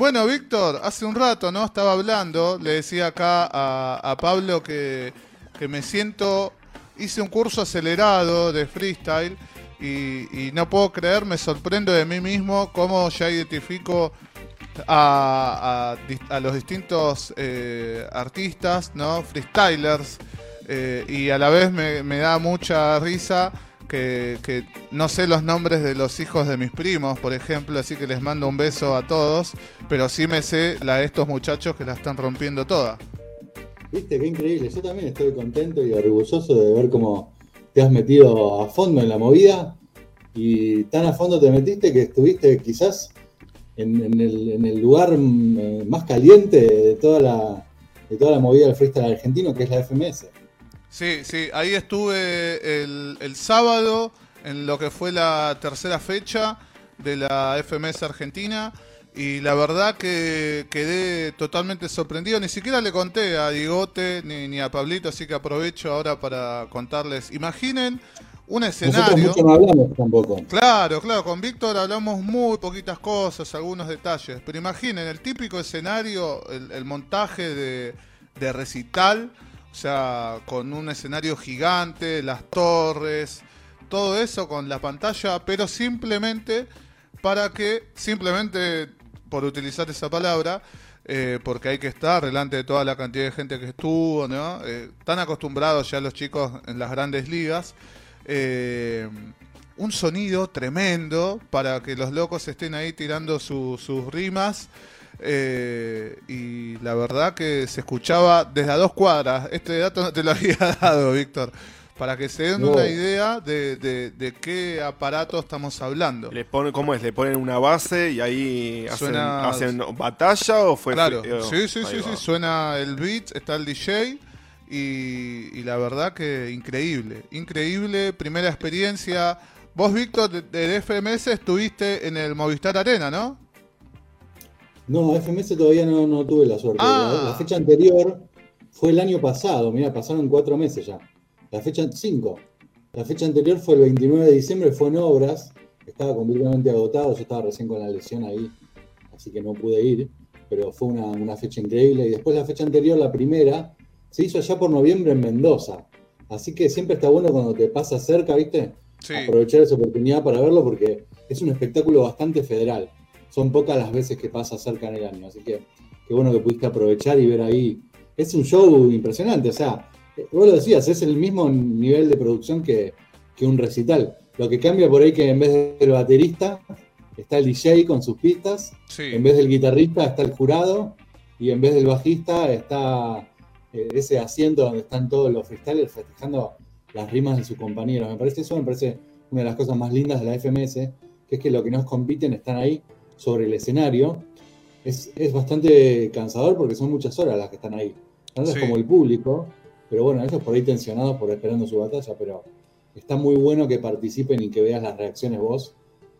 Bueno, Víctor, hace un rato, ¿no? Estaba hablando, le decía acá a, Pablo que, que me siento, hice un curso acelerado de freestyle y, no puedo creer, me sorprendo de mí mismo cómo ya identifico a, a a los distintos eh, artistas, ¿no? Freestylers. eh, y a la vez me da mucha risa que, no sé los nombres de los hijos de mis primos, por ejemplo, así que les mando un beso a todos, pero sí me sé la de estos muchachos que la están rompiendo toda. Viste, qué increíble. Yo también estoy contento y orgulloso de ver cómo te has metido a fondo en la movida y tan a fondo te metiste que estuviste quizás en, el, en el lugar eh, más caliente de toda, la, de toda la movida del freestyle argentino, que es la FMS. Sí, sí, ahí estuve el, el sábado en lo que fue la tercera fecha de la FMS Argentina y la verdad que quedé totalmente sorprendido. Ni siquiera le conté a Digote ni, ni a Pablito, así que aprovecho ahora para contarles. Imaginen un Nosotros escenario. mucho no hablamos tampoco. Claro, claro, con Víctor hablamos muy poquitas cosas, algunos detalles, pero imaginen el típico escenario, el, el montaje de, de recital, o sea, con un escenario gigante, las torres, todo eso con la pantalla, pero simplemente para que, simplemente por utilizar esa palabra, eh, porque hay que estar delante de toda la cantidad de gente que estuvo, ¿no? Eh, están acostumbrados ya los chicos en las grandes ligas. eh, un sonido tremendo para que los locos estén ahí tirando su- sus rimas. Eh, y la verdad que se escuchaba desde a dos cuadras. Este dato no te lo había dado, Víctor. Para que se den No. una idea de, de- de qué aparato estamos hablando. Le ponen, ¿Cómo es? ¿Le ponen una base y ahí hacen, Suena- hacen batalla o fue Claro, frío? sí, sí, Ahí sí, sí, suena el beat, está el DJ y, y la verdad que increíble, increíble, primera experiencia. Vos, Víctor, de- del FMS estuviste en el Movistar Arena, ¿no? No, FMS todavía no, no tuve la suerte. Ah. La, la fecha anterior fue el año pasado, mira, pasaron cuatro meses ya. La fecha, cinco. La fecha anterior fue el 29 de diciembre, fue en obras, estaba completamente agotado, yo estaba recién con la lesión ahí, así que no pude ir, pero fue una, una fecha increíble. Y después la fecha anterior, la primera, se hizo allá por noviembre en Mendoza. Así que siempre está bueno cuando te pasa cerca, ¿viste? Sí. aprovechar esa oportunidad para verlo porque es un espectáculo bastante federal. Son pocas las veces que pasa cerca en el año, así que qué bueno que pudiste aprovechar y ver ahí. Es un show impresionante, o sea, eh, vos lo decías, es el mismo nivel de producción que, que un recital. Lo que cambia por ahí que en vez del baterista está el DJ con sus pistas, Sí. en vez del guitarrista está el jurado y en vez del bajista está eh, ese asiento donde están todos los freestylers festejando las rimas de sus compañeros. Me parece eso, me parece una de las cosas más lindas de la FMS, que es que los que nos compiten están ahí sobre el escenario. Es, es bastante cansador porque son muchas horas las que están ahí. Tanto Sí. como el público, pero bueno, ellos por ahí tensionados por esperando su batalla, pero está muy bueno que participen y que veas las reacciones vos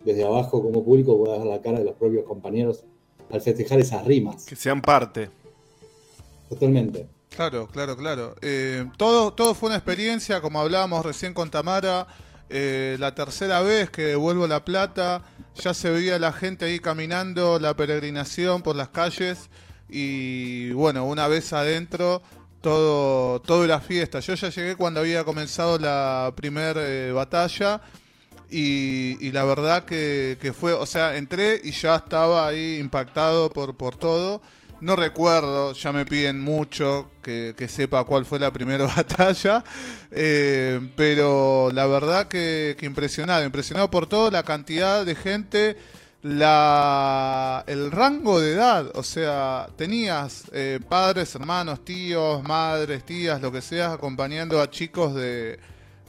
desde abajo como público, puedas ver la cara de los propios compañeros al festejar esas rimas. Que sean parte. Totalmente. Claro, claro, claro. Eh, todo, todo fue una experiencia, como hablábamos recién con Tamara. Eh, la tercera vez que devuelvo la plata, ya se veía la gente ahí caminando, la peregrinación por las calles. Y bueno, una vez adentro, todo, todo era fiesta. Yo ya llegué cuando había comenzado la primera batalla. Y, y la verdad que, que fue, o sea, entré y ya estaba ahí impactado por, por todo. No recuerdo, ya me piden mucho que, que sepa cuál fue la primera batalla, eh, pero la verdad que, impresionado, impresionado por todo, la cantidad de gente, la, el rango de edad, o sea, tenías eh, padres, hermanos, tíos, madres, tías, lo que sea, acompañando a chicos de,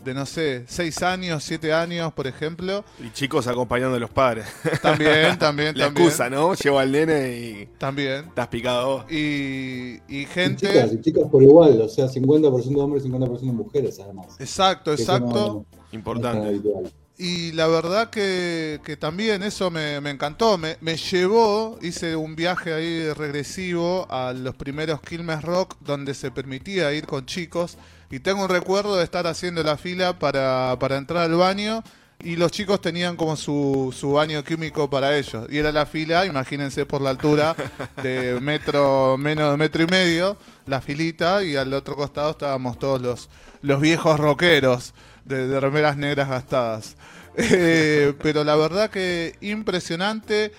de no sé, 6 años, 7 años, por ejemplo. Y chicos acompañando a los padres. También, también, La también. excusa, ¿no? Llevo al nene y También. estás picado vos. Y, y Y gente... chicas, y chicas por igual, o sea, 50% hombres, 50% mujeres además. Exacto, exacto. no- no Importante. habitual. Y la verdad que, que también eso me, me encantó. Me, me llevó, hice un viaje ahí regresivo a los primeros Quilmes Rock donde se permitía ir con chicos. Y tengo un recuerdo de estar haciendo la fila para, para entrar al baño y los chicos tenían como su, su baño químico para ellos. Y era la fila, imagínense por la altura, de metro, menos de metro y medio, la filita, y al otro costado estábamos todos los, los viejos rockeros de, remeras negras gastadas. Eh, pero la verdad que impresionante.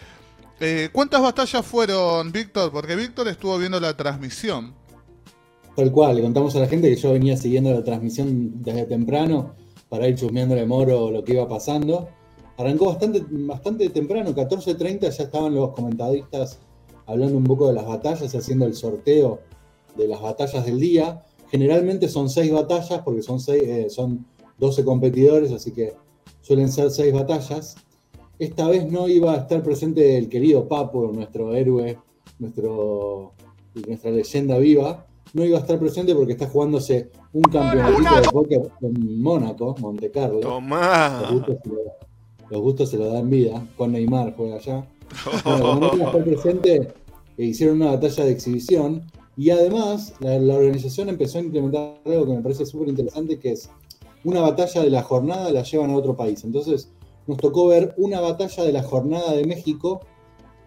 Eh, ¿Cuántas batallas fueron, Víctor? Porque Víctor estuvo viendo la transmisión. Tal cual, le contamos a la gente que yo venía siguiendo la transmisión desde temprano para ir chusmeándole Moro lo que iba pasando. Arrancó bastante, bastante temprano, 14.30 ya estaban los comentaristas hablando un poco de las batallas, haciendo el sorteo de las batallas del día. Generalmente son seis batallas porque son, seis, eh, son 12 competidores, así que suelen ser seis batallas. Esta vez no iba a estar presente el querido Papo, nuestro héroe, nuestro, nuestra leyenda viva. No iba a estar presente porque está jugándose un campeonato de póker en Mónaco, Monte Carlo. Tomá. Los gustos, se lo, los gustos se lo dan vida. Con Neymar juega allá. Bueno, como no iba a estar presente, eh, hicieron una batalla de exhibición. Y además, la, la organización empezó a implementar algo que me parece súper interesante, que es una batalla de la jornada la llevan a otro país. Entonces nos tocó ver una batalla de la jornada de México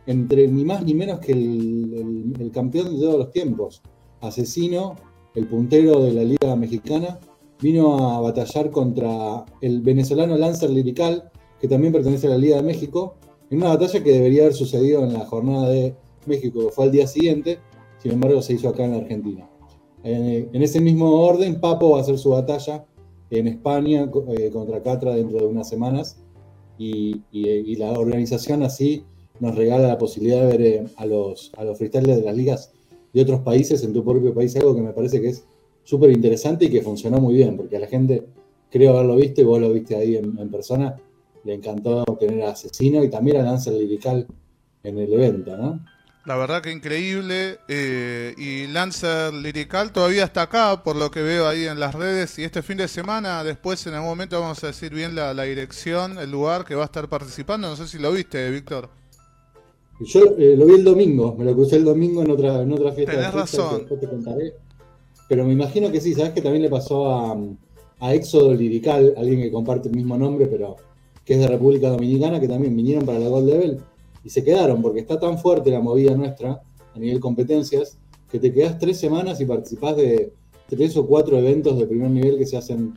entre ni más ni menos que el, el, campeón de todos los tiempos. Asesino, el puntero de la Liga Mexicana, vino a batallar contra el venezolano Lancer Lirical, que también pertenece a la Liga de México, en una batalla que debería haber sucedido en la jornada de México, fue al día siguiente, sin embargo se hizo acá en la Argentina. En, en ese mismo orden, Papo va a hacer su batalla en España eh, contra Catra dentro de unas semanas y, y, la organización así nos regala la posibilidad de ver eh, a los, a los freestylers de las ligas de otros países en tu propio país, algo que me parece que es súper interesante y que funcionó muy bien, porque a la gente creo haberlo visto y vos lo viste ahí en, en persona, le encantó tener a Asesino y también a Lancer Lirical en el evento, ¿no? La verdad que increíble. Eh, y Lancer Lirical todavía está acá, por lo que veo ahí en las redes. Y este fin de semana, después en algún momento vamos a decir bien la, la dirección, el lugar que va a estar participando. No sé si lo viste, Víctor. Yo eh, lo vi el domingo, me lo crucé el domingo en otra, en otra fiesta. Tenés de razón. Que te contaré. Pero me imagino que sí, sabes que también le pasó a, a Éxodo Lirical, alguien que comparte el mismo nombre, pero que es de República Dominicana, que también vinieron para la Gold Level y se quedaron, porque está tan fuerte la movida nuestra a nivel competencias, que te quedas tres semanas y participás de tres o cuatro eventos de primer nivel que se hacen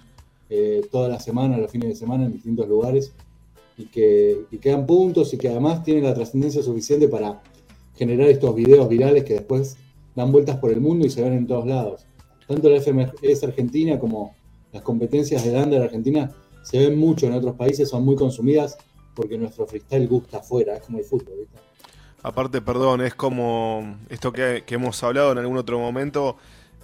eh, toda la semana, los fines de semana, en distintos lugares, y que y quedan puntos y que además tienen la trascendencia suficiente para generar estos videos virales que después dan vueltas por el mundo y se ven en todos lados. Tanto la FMS Argentina como las competencias de Lander Argentina se ven mucho en otros países, son muy consumidas porque nuestro freestyle gusta afuera, es como el fútbol, ¿viste? Aparte, perdón, es como esto que, que hemos hablado en algún otro momento,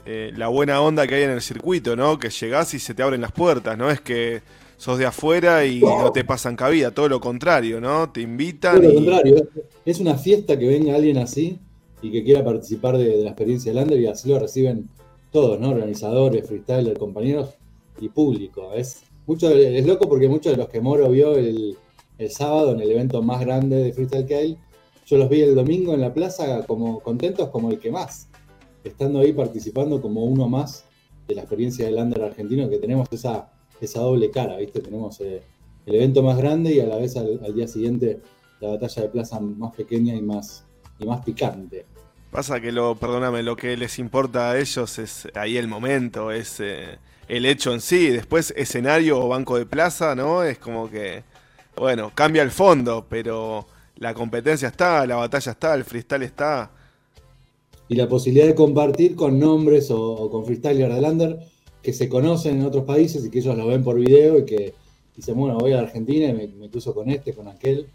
eh, la buena onda que hay en el circuito, ¿no? Que llegás y se te abren las puertas, ¿no? Es que sos de afuera y no te pasan cabida, todo lo contrario, ¿no? Te invitan. Todo lo y... contrario, es una fiesta que venga alguien así y que quiera participar de, de la experiencia de Lander y así lo reciben todos, ¿no? Organizadores, freestylers, compañeros y público. Es, mucho, es loco porque muchos de los que Moro vio el, el sábado en el evento más grande de Freestyle hay. Yo los vi el domingo en la plaza como contentos como el que más, estando ahí participando como uno más de la experiencia del under argentino, que tenemos esa, esa doble cara, ¿viste? Tenemos eh, el evento más grande y a la vez al, al, día siguiente la batalla de plaza más pequeña y más, y más picante. Pasa que lo, perdóname, lo que les importa a ellos es ahí el momento, es eh, el hecho en sí, después escenario o banco de plaza, ¿no? Es como que bueno, cambia el fondo, pero la competencia está, la batalla está, el freestyle está. Y la posibilidad de compartir con nombres o, con freestylers de Lander que se conocen en otros países y que ellos lo ven por video y que dicen, bueno, voy a Argentina y me, me con este, con aquel.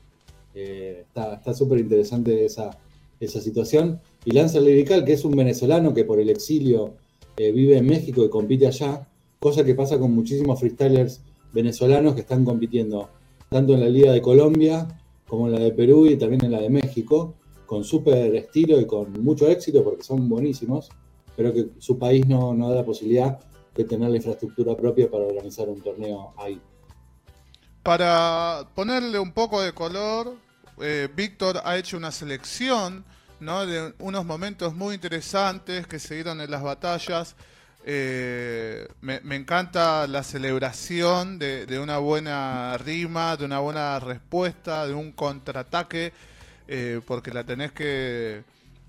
Eh, está súper interesante esa, situación. Y Lancer Lirical, que es un venezolano que por el exilio eh, vive en México y compite allá, cosa que pasa con muchísimos freestylers venezolanos que están compitiendo tanto en la Liga de Colombia como en la de Perú y también en la de México, con súper estilo y con mucho éxito porque son buenísimos, pero que su país no, no da la posibilidad de tener la infraestructura propia para organizar un torneo ahí. Para ponerle un poco de color, eh, Víctor ha hecho una selección de unos momentos muy interesantes que se dieron en las batallas. Eh, me, me encanta la celebración de, de una buena rima, de una buena respuesta, de un contraataque, eh, porque la tenés que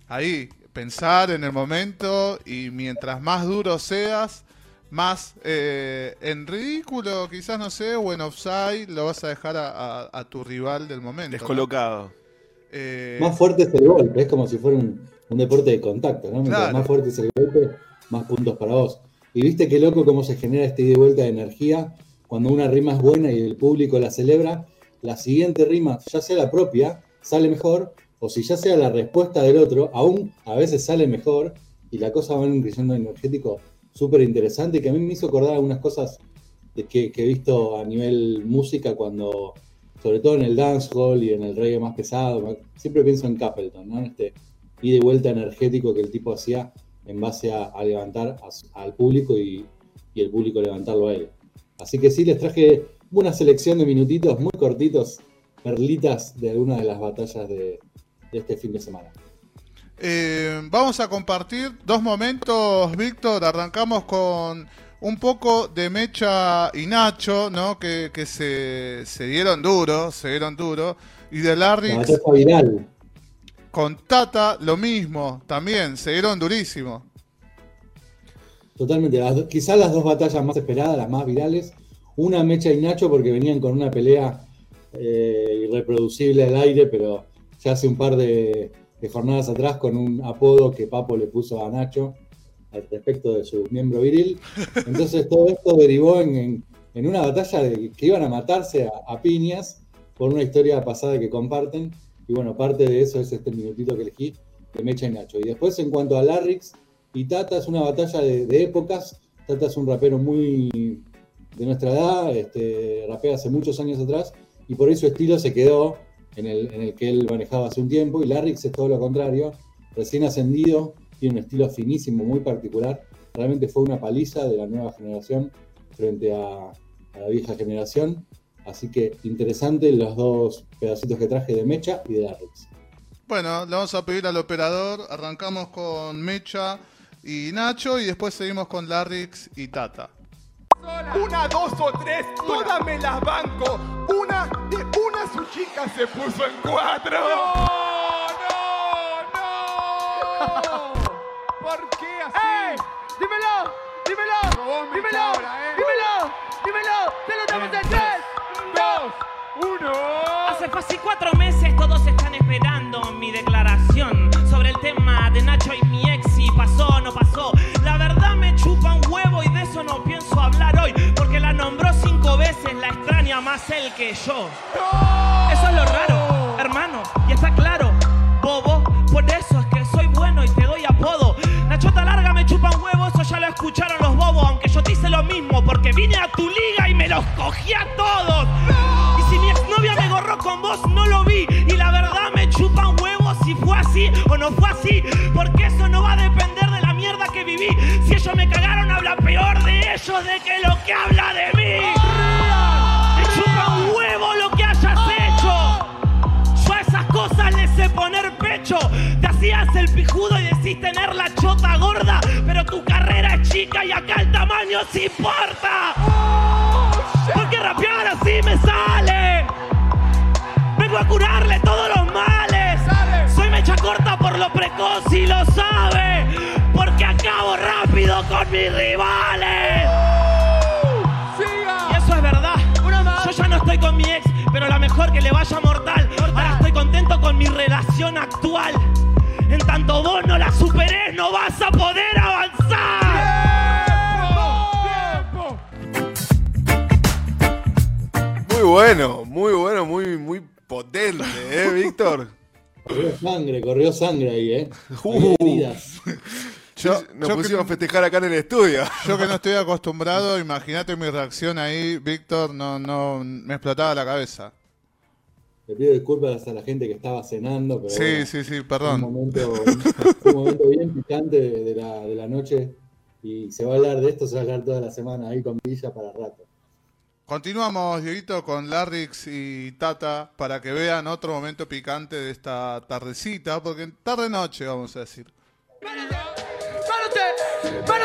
ahí pensar en el momento y mientras más duro seas, más eh, en ridículo, quizás no sé, o en offside, lo vas a dejar a, a- a tu rival del momento. ¿no? Descolocado. Eh, Más fuerte es el golpe, es como si fuera un, un deporte de contacto, ¿no? Claro. más fuerte es el golpe, más puntos para vos. Y viste qué loco cómo se genera este ida y vuelta de energía cuando una rima es buena y el público la celebra, la siguiente rima, ya sea la propia, sale mejor, o si ya sea la respuesta del otro, aún a veces sale mejor, y la cosa va en un creciendo energético súper interesante, que a mí me hizo acordar algunas cosas que, que he visto a nivel música cuando, sobre todo en el dancehall y en el reggae más pesado, siempre pienso en Capleton, ¿no? Este ida y vuelta energético que el tipo hacía en base a, a levantar a al público y, y el público levantarlo a él. Así que sí, les traje una selección de minutitos muy cortitos, perlitas de algunas de las batallas de, de este fin de semana. Eh, vamos a compartir dos momentos, Víctor. Arrancamos con un poco de Mecha y Nacho, ¿no? Que, que se, se dieron duro, se dieron duro. Y de La Larry batalla viral. Con Tata, lo mismo, también, se dieron durísimo. Totalmente. Quizás las dos batallas más esperadas, las más virales. Una Mecha y Nacho porque venían con una pelea eh, irreproducible al aire, pero ya hace un par de, jornadas atrás con un apodo que Papo le puso a Nacho al respecto de su miembro viril. Entonces todo esto derivó en una batalla de que iban a matarse a, a piñas por una historia pasada que comparten. Y bueno, parte de eso es este minutito que elegí de Mecha y Nacho. Y después en cuanto a Larrix, y Tata es una batalla de, épocas. Tata es un rapero muy de nuestra edad, este, rapea hace muchos años atrás, y por ahí su estilo se quedó en el, en el que él manejaba hace un tiempo. Y Larrix es todo lo contrario, recién ascendido, tiene un estilo finísimo, muy particular. Realmente fue una paliza de la nueva generación frente a la vieja generación. Así que interesante los dos pedacitos que traje de Mecha y de Larrix. Bueno, le vamos a pedir al operador. Arrancamos con Mecha y Nacho y después seguimos con Larrix y Tata. Una, dos o tres, todas me las banco. Una de una su chica se puso en cuatro. No, no, no. ¿Por qué así? ¡Dímelo! ¡Dímelo! ¡Dímelo! cabra, eh. ¡Dímelo! Fácil cuatro meses todos están esperando mi declaración sobre el tema de Nacho y mi ex, si pasó o no pasó. La verdad me chupa un huevo y de eso no pienso hablar hoy, porque la nombró cinco veces, la extraña más él que yo. Eso es lo raro, hermano, y está claro, bobo, por eso es que soy bueno y te doy apodo. La chota larga me chupa un huevo, eso ya lo escucharon los bobos, aunque yo te hice lo mismo, porque vine a tu liga y me los cogí a todos. Con vos, no lo vi, y la verdad me chupa un huevo si fue así o no fue así, porque eso no va a depender de la mierda que viví. Si ellos me cagaron, habla peor de ellos de que lo que habla de mí. Me chupa un huevo lo que hayas hecho. Yo a esas cosas les sé poner pecho. Te hacías el pijudo y decís tener la chota gorda, pero tu carrera es chica y acá el tamaño sí importa. Porque rapear así me sale. Vengo a curarle todos los males. Soy mecha corta por lo precoz y lo sabe. Porque acabo rápido con mis rivales. Y eso es verdad. Yo ya no estoy con mi ex, pero la mejor que le vaya mortal. Ahora estoy contento con mi relación actual. En tanto vos no la superés, no vas a poder avanzar. Muy bueno, muy bueno, muy, muy potente, ¿eh, Víctor? Corrió sangre, corrió sangre ahí, ¿eh? Uh. Yo, Nos yo pusimos a festejar acá en el estudio. yo que no estoy acostumbrado, imagínate mi reacción ahí, Víctor, no, no, me explotaba la cabeza. Le pido disculpas a la gente que estaba cenando, pero Sí, bueno, sí, sí, fue un perdón. momento, un momento bien picante de, de la, de la noche y se va a hablar de esto, se va a hablar toda la semana ahí con Villa para rato. Continuamos, Dieguito, con Larrix y Tata para que vean otro momento picante de esta tardecita, porque tarde-noche, vamos a decir. ¡Manos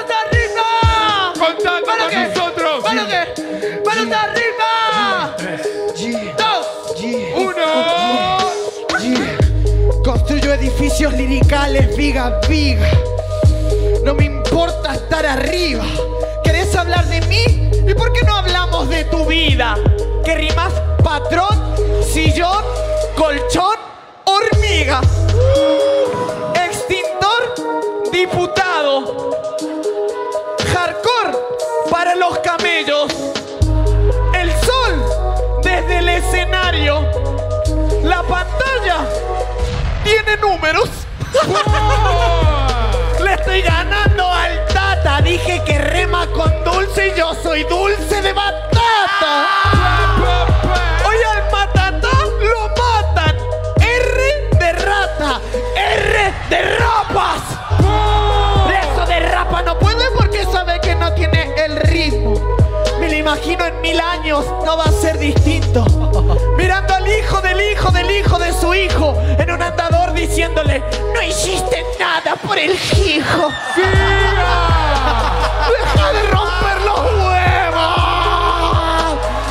arriba! gozando ¿Para con qué? nosotros. ¿Para qué? ¡Manos arriba! ¡Dos! Uno. Construyo edificios liricales, viga, a viga. No me importa estar arriba. ¿Querés hablar de mí? ¿Y por qué no hablamos de tu vida? ¿Qué rimas? Patrón, sillón, colchón, hormiga. Extintor, diputado. Hardcore para los camellos. El sol desde el escenario. La pantalla tiene números. Le estoy ganando al Dije que rema con dulce y yo soy dulce de batata. Hoy al matata lo matan. R de rata. R de rapas. Eso de rapa no puede porque sabe que no tiene el ritmo. Imagino en mil años, no va a ser distinto. Mirando al hijo del hijo del hijo de su hijo en un andador diciéndole, no hiciste nada por el hijo. ¡Deja de romper los huevos!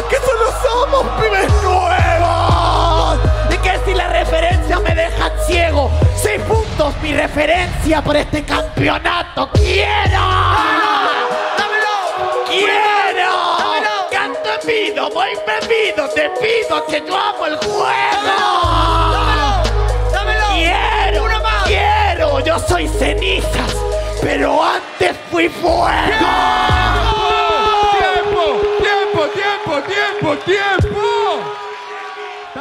¡Que solo somos pibes nuevos! Y que si la referencia me dejan ciego, seis puntos mi referencia por este campeonato. ¡Quiero! ¡Dámelo! ¡Quiero! Voy bebido, te pido que yo amo el juego. ¡Dámelo! ¡Dámelo! Quiero, ¡Una más! quiero, yo soy cenizas, pero antes fui fuego. Tiempo, tiempo, tiempo, tiempo, tiempo.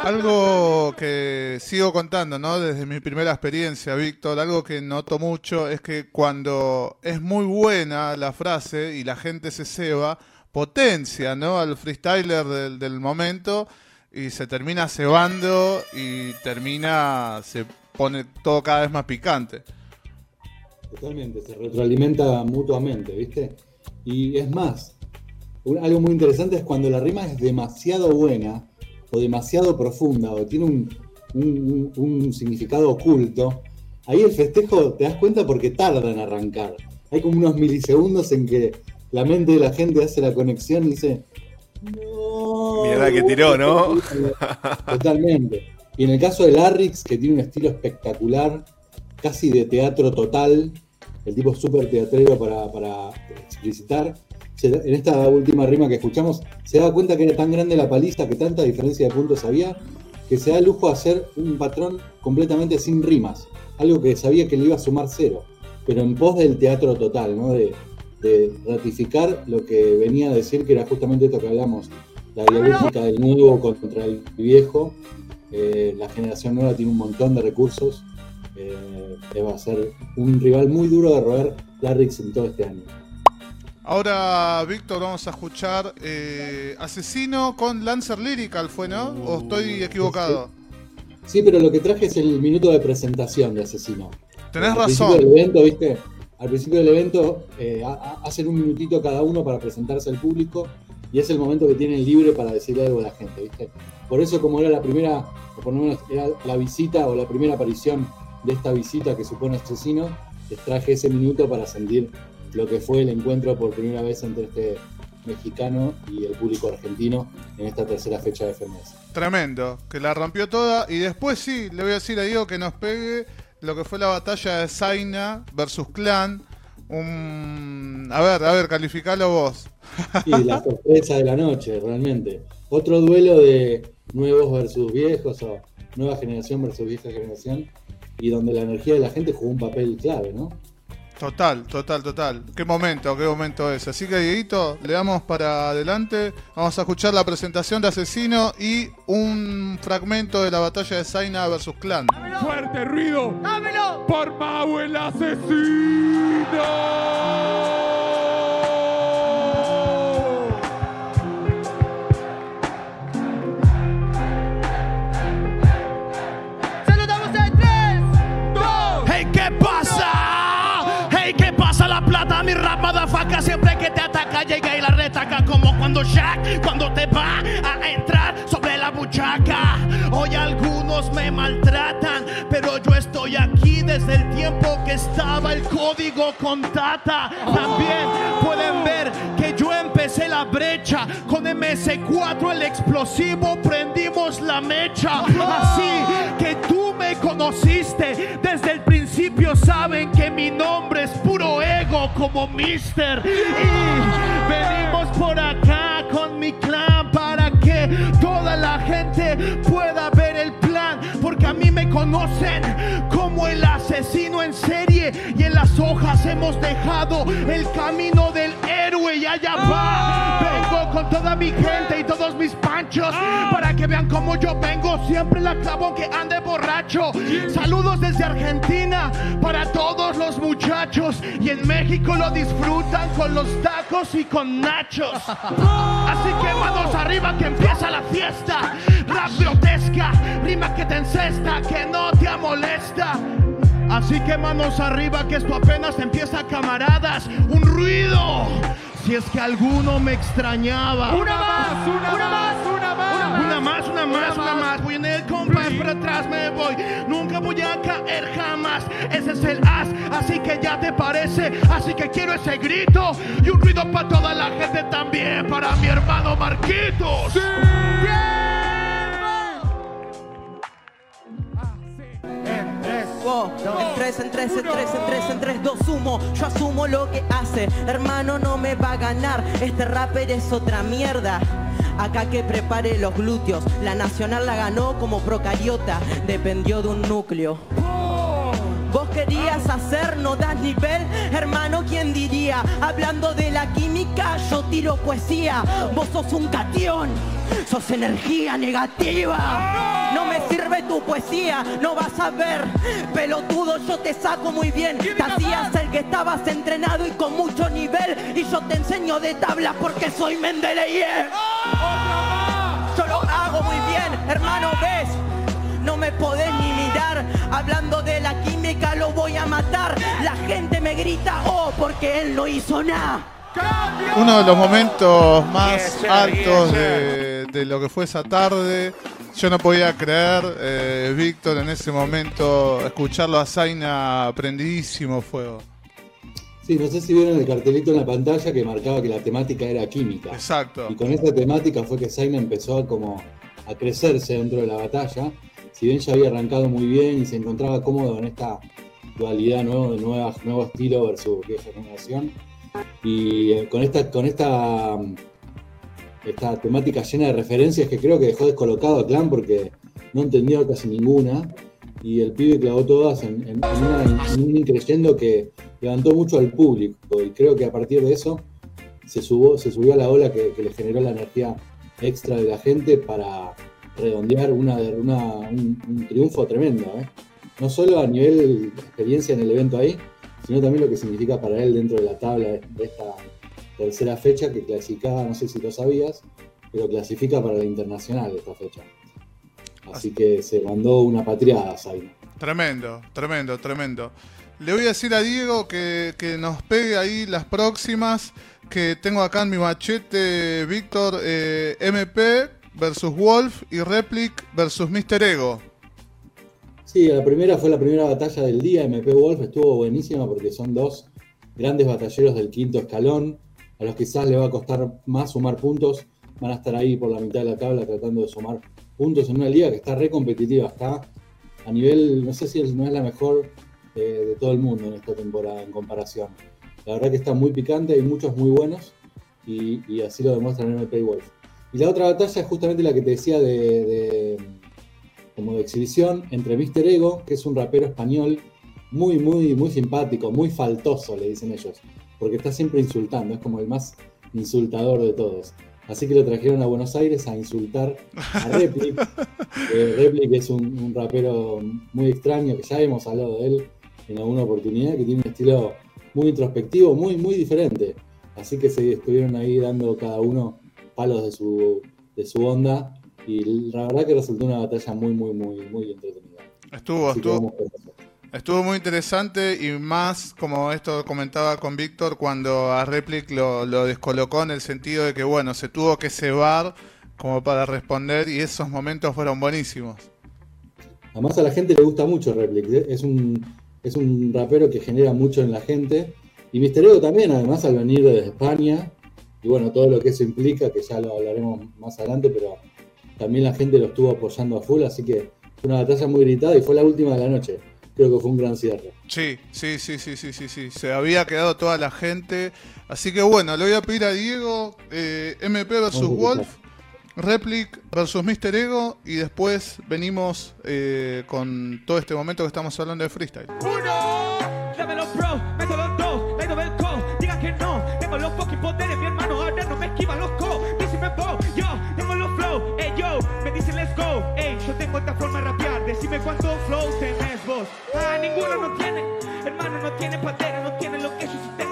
Algo que sigo contando, ¿no? Desde mi primera experiencia, Víctor, algo que noto mucho es que cuando es muy buena la frase y la gente se ceba, potencia, ¿no? Al freestyler del, del momento y se termina cebando y termina, se pone todo cada vez más picante. Totalmente, se retroalimenta mutuamente, ¿viste? Y es más, algo muy interesante es cuando la rima es demasiado buena o demasiado profunda o tiene un- un- un significado oculto, ahí el festejo te das cuenta porque tarda en arrancar. Hay como unos milisegundos en que la mente de la gente hace la conexión y dice... No, Mierda que tiró, ¿no? Totalmente. Y en el caso de Larrix, que tiene un estilo espectacular, casi de teatro total, el tipo súper teatrero para, para explicitar, en esta última rima que escuchamos, se da cuenta que era tan grande la paliza, que tanta diferencia de puntos había, que se da el lujo de hacer un patrón completamente sin rimas, algo que sabía que le iba a sumar cero, pero en pos del teatro total, ¿no? De, de ratificar lo que venía a decir, que era justamente esto que hablamos, la dialéctica del nuevo contra el viejo. Eh, la generación nueva tiene un montón de recursos. Eh, va a ser un rival muy duro de roer Larrix en todo este año. Ahora, Víctor, vamos a escuchar eh, Asesino con Lancer Lyrical, ¿fue, no? ¿O estoy equivocado? Sí, pero lo que traje es el minuto de presentación de Asesino. Tenés Al razón. del evento, ¿viste? Al principio del evento eh, ha- ha- hacen un minutito cada uno para presentarse al público y es el momento que tienen libre para decirle algo a la gente, ¿viste? Por eso como era la primera, o por lo menos era la visita o la primera aparición de esta visita que supone Asesino, les traje ese minuto para sentir lo que fue el encuentro por primera vez entre este mexicano y el público argentino en esta tercera fecha de FMS. Tremendo, que la rompió toda. Y después sí, le voy a decir a Diego que nos pegue lo que fue la batalla de Zaina versus Clan. Un... A ver, a ver, calificalo vos. Y la sorpresa de la noche, realmente. Otro duelo de nuevos versus viejos o nueva generación versus vieja generación y donde la energía de la gente jugó un papel clave, ¿no? Total, total, total. Qué momento, qué momento es. Así que, Dieguito, le damos para adelante. Vamos a escuchar la presentación de Asesino y un fragmento de la batalla de Zaina versus Clan. Fuerte ruido ¡Dámelo! por Mau el asesino. Llega y la retaca como cuando Shaq, cuando te va a entrar sobre la buchaca. Hoy algunos me maltratan, pero yo estoy aquí desde el tiempo que estaba el código con Tata. También pueden ver que la brecha. Con MS4 el explosivo prendimos la mecha. Así que tú me conociste desde el principio. Saben que mi nombre es como Mister. Y venimos por acá con mi clan para que toda la gente pueda mí me conocen como el asesino en serie. Y en las hojas hemos dejado el camino del héroe. Y allá va. Vengo con toda mi gente y todos mis panchos. Para que vean cómo yo vengo. Siempre la clavo que ande borracho. Saludos desde Argentina para todos los muchachos. Y en México lo disfrutan con los tacos y con nachos. Así que manos arriba que empieza la fiesta. Rap grotesca, rima que te encesta, que no te molesta. Así que manos arriba que esto apenas empieza camaradas. Un ruido. Si es que alguno me extrañaba. Una más, una, más, una más. Una más, una más, una más. Voy en el compás, pero atrás me voy. Nunca voy a caer jamás. Ese es el as, así que ya te parece. Así que quiero ese grito y un ruido para toda la gente también. Para mi hermano Marquitos. En 3, en 3, en 3, en 3, en 3, 2, sumo. Yo asumo lo que hace. Hermano, no me va a ganar. Este rapper es otra mierda. Acá que prepare los glúteos. La nacional la ganó como procariota. Dependió de un núcleo. Querías hacer, no das nivel, hermano, ¿quién diría? Hablando de la química, yo tiro poesía. Vos sos un catión, sos energía negativa. No me sirve tu poesía, no vas a ver. Pelotudo, yo te saco muy bien. Te hacías el que estabas entrenado y con mucho nivel. Y yo te enseño de tablas porque soy Mendeleev. Yo lo hago muy bien, hermano, ¿ves? No me podés ni mirar. Hablando matar. La gente me grita, oh, porque él no hizo nada. Uno de los momentos más Yes, altos yes, de, de lo que fue esa tarde. Yo no podía creer, eh, Víctor, en ese momento, escucharlo a Zaina prendidísimo fuego. Sí, no sé si vieron el cartelito en la pantalla que marcaba que la temática era química. Exacto. Y con esa temática fue que Zayn empezó a como a crecerse dentro de la batalla. Si bien ya había arrancado muy bien y se encontraba cómodo en esta dualidad de nueva- nuevo estilo versus vieja generación. Y eh, con esta, con esta, mm, esta temática llena de referencias que creo que dejó descolocado a Clan porque no entendió casi ninguna. Y el pibe clavó todas en, una- en un increyendo que levantó mucho al público. Y creo que a partir de eso se, subió, se subió a la ola que, le generó la energía extra de la gente para redondear una, una- un, un triunfo tremendo. ¿eh? No solo a nivel experiencia en el evento ahí, sino también lo que significa para él dentro de la tabla de, esta tercera fecha que clasificaba, no sé si lo sabías, pero clasifica para la internacional esta fecha. Así que se mandó una patriada, Zayn. Tremendo, tremendo, tremendo. Le voy a decir a Diego que, que nos pegue ahí las próximas. Que tengo acá en mi machete, Víctor, eh, MP versus Wolf y Replic versus Mr. Ego. Sí, la primera fue la primera batalla del día. MP Wolf estuvo buenísima porque son dos grandes batalleros del quinto escalón, a los quizás le va a costar más sumar puntos. Van a estar ahí por la mitad de la tabla tratando de sumar puntos en una liga que está re competitiva. Está a nivel, no sé si no es la mejor eh, de todo el mundo en esta temporada en comparación. La verdad que está muy picante, hay muchos muy buenos y, así lo demuestran MP Wolf. Y la otra batalla es justamente la que te decía de- de como de exhibición entre Mr. Ego, que es un rapero español muy, muy, muy simpático, muy faltoso, le dicen ellos, porque está siempre insultando, es como el más insultador de todos. Así que lo trajeron a Buenos Aires a insultar a Replic. Eh, Replic es un, un rapero muy extraño, que ya hemos hablado de él en alguna oportunidad, que tiene un estilo muy introspectivo, muy, muy diferente. Así que se estuvieron ahí dando cada uno palos de su, de su onda y la verdad que resultó una batalla muy, muy, muy, muy entretenida. Estuvo, Así estuvo, estuvo muy interesante y más como esto comentaba con Víctor cuando a Replic lo, lo descolocó en el sentido de que bueno, se tuvo que cebar como para responder y esos momentos fueron buenísimos. Además a la gente le gusta mucho Replic, ¿eh? es un, es un rapero que genera mucho en la gente. Y Mister Ego también, además al venir desde España, y bueno, todo lo que eso implica, que ya lo hablaremos más adelante, pero también la gente lo estuvo apoyando a full, así que fue una batalla muy gritada y fue la última de la noche. Creo que fue un gran cierre. Sí, sí, sí, sí, sí, sí, sí. Se había quedado toda la gente. Así que bueno, le voy a pedir a Diego eh, MP versus Wolf, Replic versus Mr. Ego y después venimos eh, con todo este momento que estamos hablando de freestyle. Uno, ey, yo tengo esta forma de rapear, decime cuántos flows tenés vos, ah, ninguno no tiene, hermano no tiene patera, no tiene lo que yo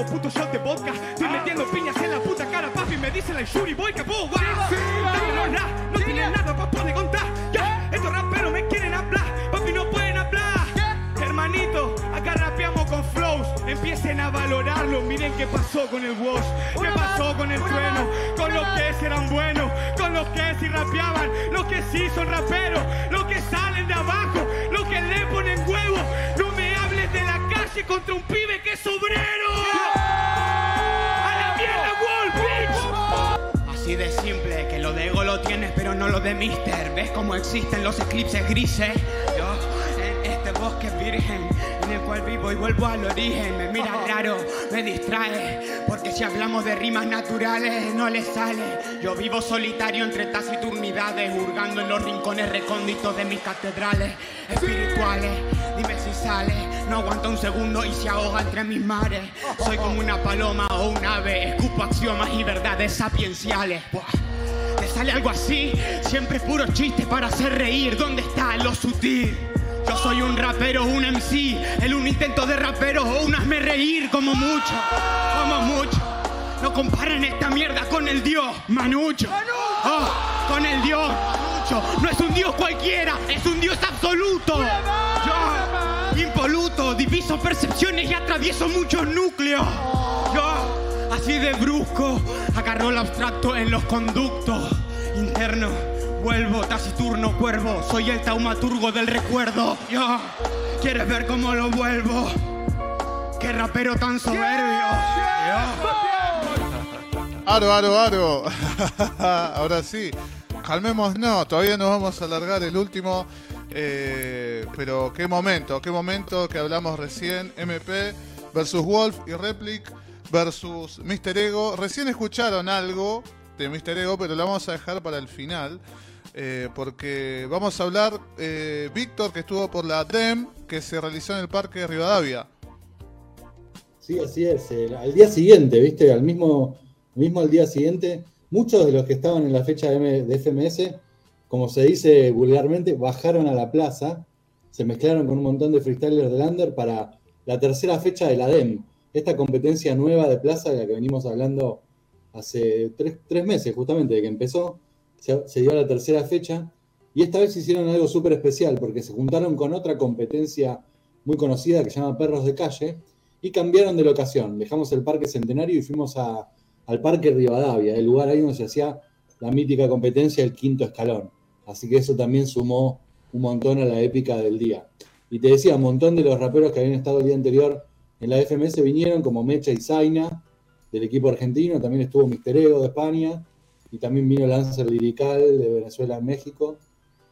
trago, puto shot de vodka. Estoy metiendo piñas en la puta cara, papi. Me dicen la Shuri Boy que puedo No tienen nada para poder contar. Ya, estos raperos me quieren hablar, papi. No pueden hablar. Hermanito, acá rapeamos con flows. Empiecen a valorarlo. Miren qué pasó con el Wash. ¿Qué pasó con el trueno? Con los que eran buenos. Con los que sí rapeaban. Los que sí son raperos. Los que salen de abajo. Los que le ponen huevo. No me hables de la calle contra un pibe que es obrero. Así de simple, que lo de ego lo tienes, pero no lo de Mister. ¿Ves cómo existen los eclipses grises? Yo, en este bosque virgen, en el cual vivo y vuelvo al origen. Me mira raro, me distrae, porque si hablamos de rimas naturales, no le sale. Yo vivo solitario entre taciturnidades, hurgando en los rincones recónditos de mis catedrales espirituales. Dime si sale, no aguanta un segundo y se ahoga entre mis mares. Soy como una paloma o un ave, escupo axiomas y verdades sapienciales. Buah. Te sale algo así, siempre puro chiste para hacer reír. ¿Dónde está lo sutil? Yo soy un rapero, un MC, el un intento de rapero o un hazme reír como mucho, como mucho. No comparen esta mierda con el dios Manucho. Oh, con el dios Manucho. No es un dios cualquiera, es un dios absoluto. Yo, diviso percepciones y atravieso muchos núcleos. Yo, así de brusco, agarro el abstracto en los conductos internos. Vuelvo taciturno cuervo, soy el taumaturgo del recuerdo. Yo, ¿quieres ver cómo lo vuelvo? ¡Qué rapero tan soberbio! Aro, aro, aro. Ahora sí. Calmemos, no, todavía nos vamos a alargar el último. Eh, pero qué momento, qué momento que hablamos recién. MP versus Wolf y Replic versus Mr. Ego. Recién escucharon algo de Mr. Ego, pero lo vamos a dejar para el final. eh, porque vamos a hablar, eh, Víctor, que estuvo por la DEM, que se realizó en el Parque de Rivadavia. Sí, así es. al día siguiente, ¿viste? Al mismo, mismo al día siguiente, muchos de los que estaban en la fecha de FMS, como se dice vulgarmente, bajaron a la plaza, se mezclaron con un montón de freestylers del Under para la tercera fecha de la DEM, esta competencia nueva de plaza de la que venimos hablando hace tres, tres meses, justamente, de que empezó, se, dio la tercera fecha, y esta vez hicieron algo súper especial, porque se juntaron con otra competencia muy conocida que se llama Perros de Calle, y cambiaron de locación. Dejamos el Parque Centenario y fuimos al Parque Rivadavia, el lugar ahí donde se hacía la mítica competencia del quinto escalón. Así que eso también sumó un montón a la épica del día. Y te decía, un montón de los raperos que habían estado el día anterior en la FMS vinieron, como Mecha y Zaina, del equipo argentino, también estuvo Mister Ego de España, y también vino Lancer Lirical de Venezuela en México.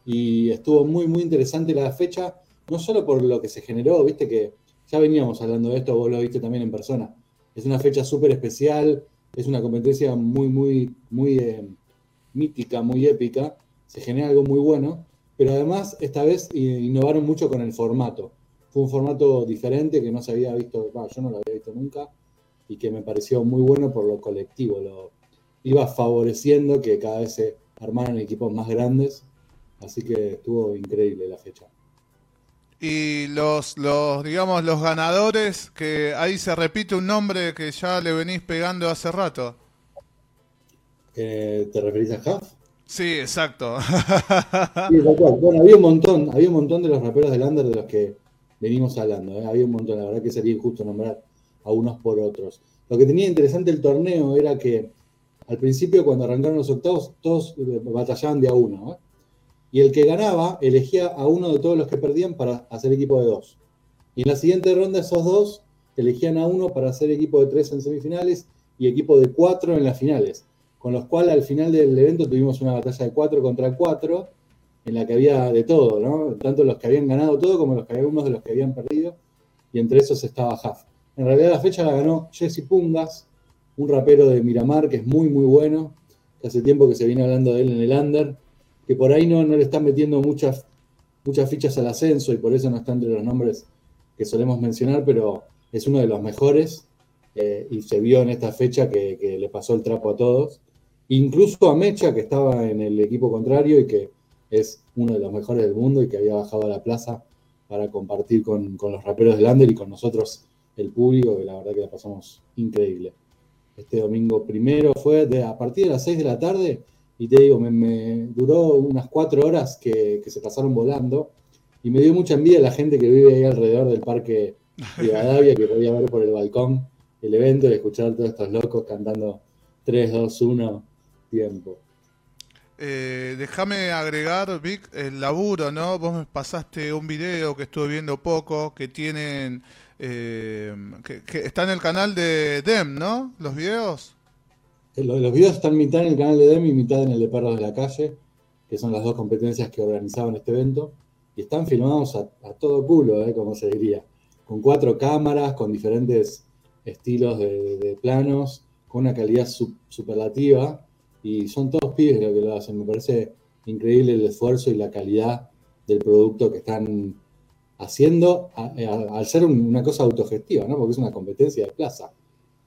Y estuvo muy, muy interesante la fecha, no solo por lo que se generó, viste que ya veníamos hablando de esto, vos lo viste también en persona. Es una fecha súper especial, es una competencia muy, muy, muy eh, mítica, muy épica. Se genera algo muy bueno, pero además esta vez innovaron mucho con el formato. Fue un formato diferente que no se había visto, bah, yo no lo había visto nunca, y que me pareció muy bueno por lo colectivo. Lo, iba favoreciendo que cada vez se armaran equipos más grandes, así que estuvo increíble la fecha. Y los, los, digamos, los ganadores, que ahí se repite un nombre que ya le venís pegando hace rato. Eh, ¿Te referís a Huff? Sí, exacto. Bueno, había un montón, había un montón de los raperos del under de los que venimos hablando, ¿eh? había un montón, la verdad que sería injusto nombrar a unos por otros. Lo que tenía interesante el torneo era que al principio cuando arrancaron los octavos todos eh, batallaban de a uno, ¿eh? y el que ganaba elegía a uno de todos los que perdían para hacer equipo de dos. Y en la siguiente ronda esos dos elegían a uno para hacer equipo de tres en semifinales y equipo de cuatro en las finales. Con los cuales al final del evento tuvimos una batalla de cuatro contra cuatro en la que había de todo, ¿no? Tanto los que habían ganado todo como los que algunos de los que habían perdido. Y entre esos estaba Huff. En realidad la fecha la ganó Jesse Pungas, un rapero de Miramar que es muy muy bueno, que hace tiempo que se viene hablando de él en el under, que por ahí no, no le están metiendo muchas, muchas fichas al ascenso y por eso no está entre los nombres que solemos mencionar, pero es uno de los mejores eh, y se vio en esta fecha que le pasó el trapo a todos. Incluso a Mecha, que estaba en el equipo contrario y que es uno de los mejores del mundo y que había bajado a la plaza para compartir con, con los raperos del Under y con nosotros, el público, que la verdad que la pasamos increíble. Este domingo primero fue de, a partir de las 6 de la tarde y te digo, me, me duró unas 4 horas que, que, se pasaron volando y me dio mucha envidia la gente que vive ahí alrededor del parque de Badavia, que podía ver por el balcón el evento y escuchar a todos estos locos cantando 3, 2, 1, tiempo. Eh, Déjame agregar, Vic, el laburo, ¿no? Vos me pasaste un video que estuve viendo poco, que tienen, eh, que, que, está en el canal de Dem, ¿no? Los videos. Eh, los, los, videos están mitad en el canal de Dem y mitad en el de Perros de la Calle, que son las dos competencias que organizaban este evento, y están filmados a, a todo culo, ¿eh? como se diría, con cuatro cámaras, con diferentes estilos de, de planos, con una calidad sub, superlativa y son todos pibes los que lo hacen. Me parece increíble el esfuerzo y la calidad del producto que están haciendo al ser una cosa autogestiva, ¿no? Porque es una competencia de plaza.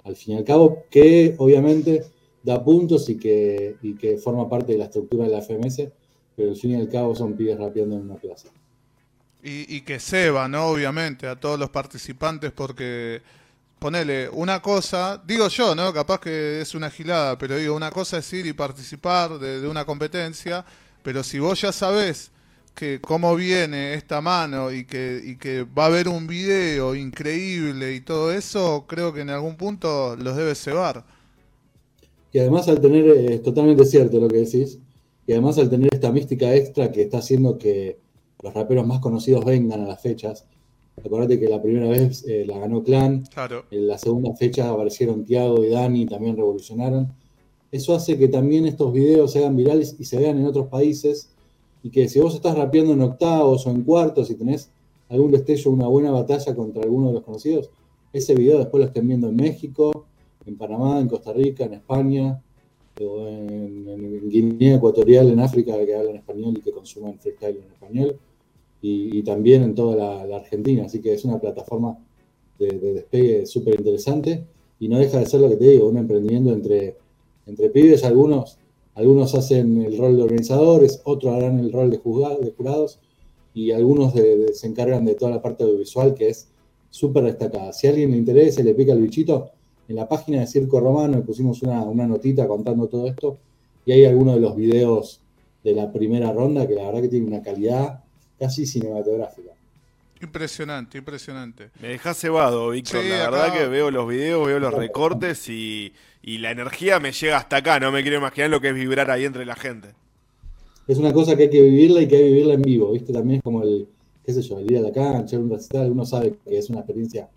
Al fin y al cabo, que obviamente da puntos y que, y que forma parte de la estructura de la FMS, pero al fin y al cabo son pibes rapeando en una plaza. Y, y que va, ¿no? Obviamente, a todos los participantes, porque ponele, una cosa, digo yo, ¿no? Capaz que es una gilada, pero digo, una cosa es ir y participar de, una competencia, pero si vos ya sabés que cómo viene esta mano y que, y que va a haber un video increíble y todo eso, creo que en algún punto los debe cebar. Y además al tener, es eh, totalmente cierto lo que decís, y además al tener esta mística extra que está haciendo que los raperos más conocidos vengan a las fechas, Acordate que la primera vez eh, la ganó Clan. Claro. En la segunda fecha aparecieron Tiago y Dani, también revolucionaron. Eso hace que también estos videos se hagan virales y se vean en otros países. Y que si vos estás rapeando en octavos o en cuartos y tenés algún destello, una buena batalla contra alguno de los conocidos, ese video después lo estén viendo en México, en Panamá, en Costa Rica, en España, o en, en Guinea Ecuatorial, en África, que hablan español y que consumen freestyle en español y, también en toda la, Argentina. Así que es una plataforma de, de despegue súper interesante y no deja de ser lo que te digo, un emprendimiento entre, entre pibes. Algunos, algunos hacen el rol de organizadores, otros harán el rol de, juzgado, de jurados y algunos de, de, se encargan de toda la parte audiovisual que es súper destacada. Si a alguien le interesa le pica el bichito, en la página de Circo Romano pusimos una, una notita contando todo esto y hay algunos de los videos de la primera ronda que la verdad que tiene una calidad casi cinematográfica. Impresionante, impresionante. Me dejas cebado, Víctor. Sí, la verdad que veo los videos, veo los recortes y, y, la energía me llega hasta acá. No me quiero imaginar lo que es vibrar ahí entre la gente. Es una cosa que hay que vivirla y que hay que vivirla en vivo, ¿viste? También es como el, qué sé yo, el día de la cancha, un recital. Uno sabe que es una experiencia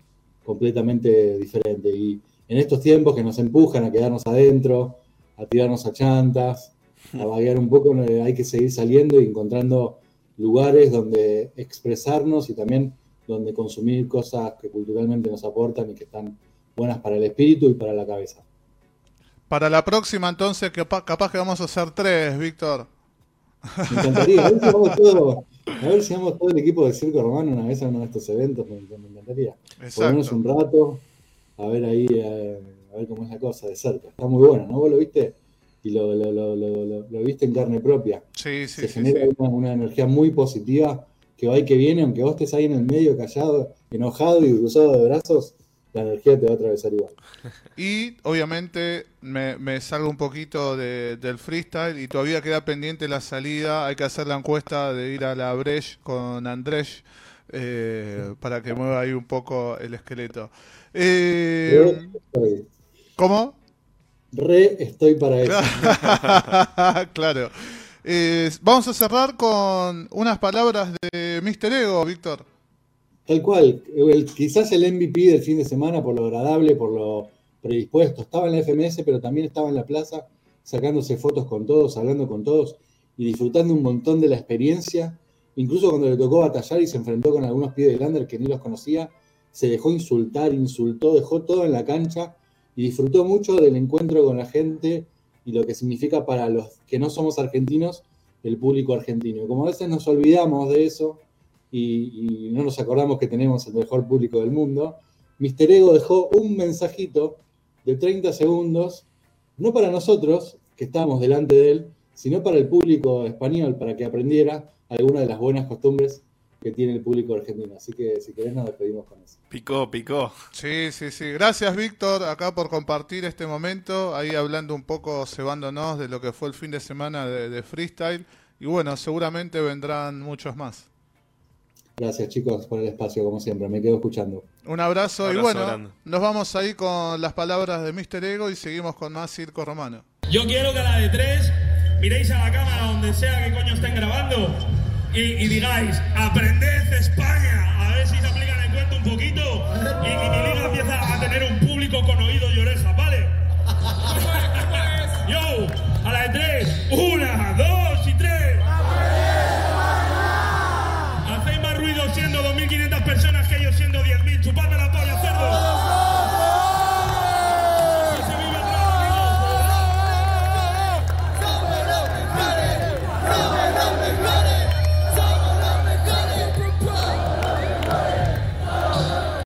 completamente diferente. Y en estos tiempos que nos empujan a quedarnos adentro, a tirarnos a chantas, a vaguear un poco, hay que seguir saliendo y encontrando lugares donde expresarnos y también donde consumir cosas que culturalmente nos aportan y que están buenas para el espíritu y para la cabeza. Para la próxima, entonces, capaz, capaz que vamos a hacer tres, Víctor. Me encantaría. A ver, si vamos todo, a ver si vamos todo el equipo de Circo Romano una vez a uno de estos eventos. Me, me encantaría. Ponernos un rato, a ver ahí, a, a, ver cómo es la cosa de cerca. Está muy bueno, ¿no? ¿Vos lo viste? Y lo, lo, lo, lo, viste en carne propia. Sí, sí, Se sí, genera sí. Una, una, energía muy positiva que va y que viene, aunque vos estés ahí en el medio callado, enojado y cruzado de brazos, la energía te va a atravesar igual. Y obviamente me, me salgo un poquito de- del freestyle y todavía queda pendiente la salida. Hay que hacer la encuesta de ir a la Breche con Andrés eh, para que mueva ahí un poco el esqueleto. Eh, ¿Cómo? Re estoy para eso. claro. Eh, vamos a cerrar con unas palabras de Mr. Ego, Víctor. Tal cual, el- quizás el MVP del fin de semana por lo agradable, por lo predispuesto. Estaba en la FMS, pero también estaba en la plaza sacándose fotos con todos, hablando con todos y disfrutando un montón de la experiencia. Incluso cuando le tocó batallar y se enfrentó con algunos pibes de Lander que ni los conocía, se dejó insultar, insultó, dejó todo en la cancha y disfrutó mucho del encuentro con la gente y lo que significa para los que no somos argentinos el público argentino. Como a veces nos olvidamos de eso, y, no nos acordamos que tenemos el mejor público del mundo, Mr. Ego dejó un mensajito de 30 segundos, no para nosotros, que estábamos delante de él, sino para el público español, para que aprendiera algunas de las buenas costumbres que tiene el público argentino. Así que si querés nos despedimos con eso. Picó, picó. Sí, sí, sí. Gracias, Víctor, acá por compartir este momento, ahí hablando un poco, cebándonos de lo que fue el fin de semana de, de freestyle. Y bueno, seguramente vendrán muchos más. Gracias chicos por el espacio, como siempre, me quedo escuchando. Un abrazo, y bueno, grande. nos vamos ahí con las palabras de Mr. Ego y seguimos con más Circo Romano. Yo quiero que a la de tres miréis a la cámara donde sea que coño estén grabando y, digáis, aprended España, a ver si se aplican el cuento un poquito y, y empieza a tener un público con oídos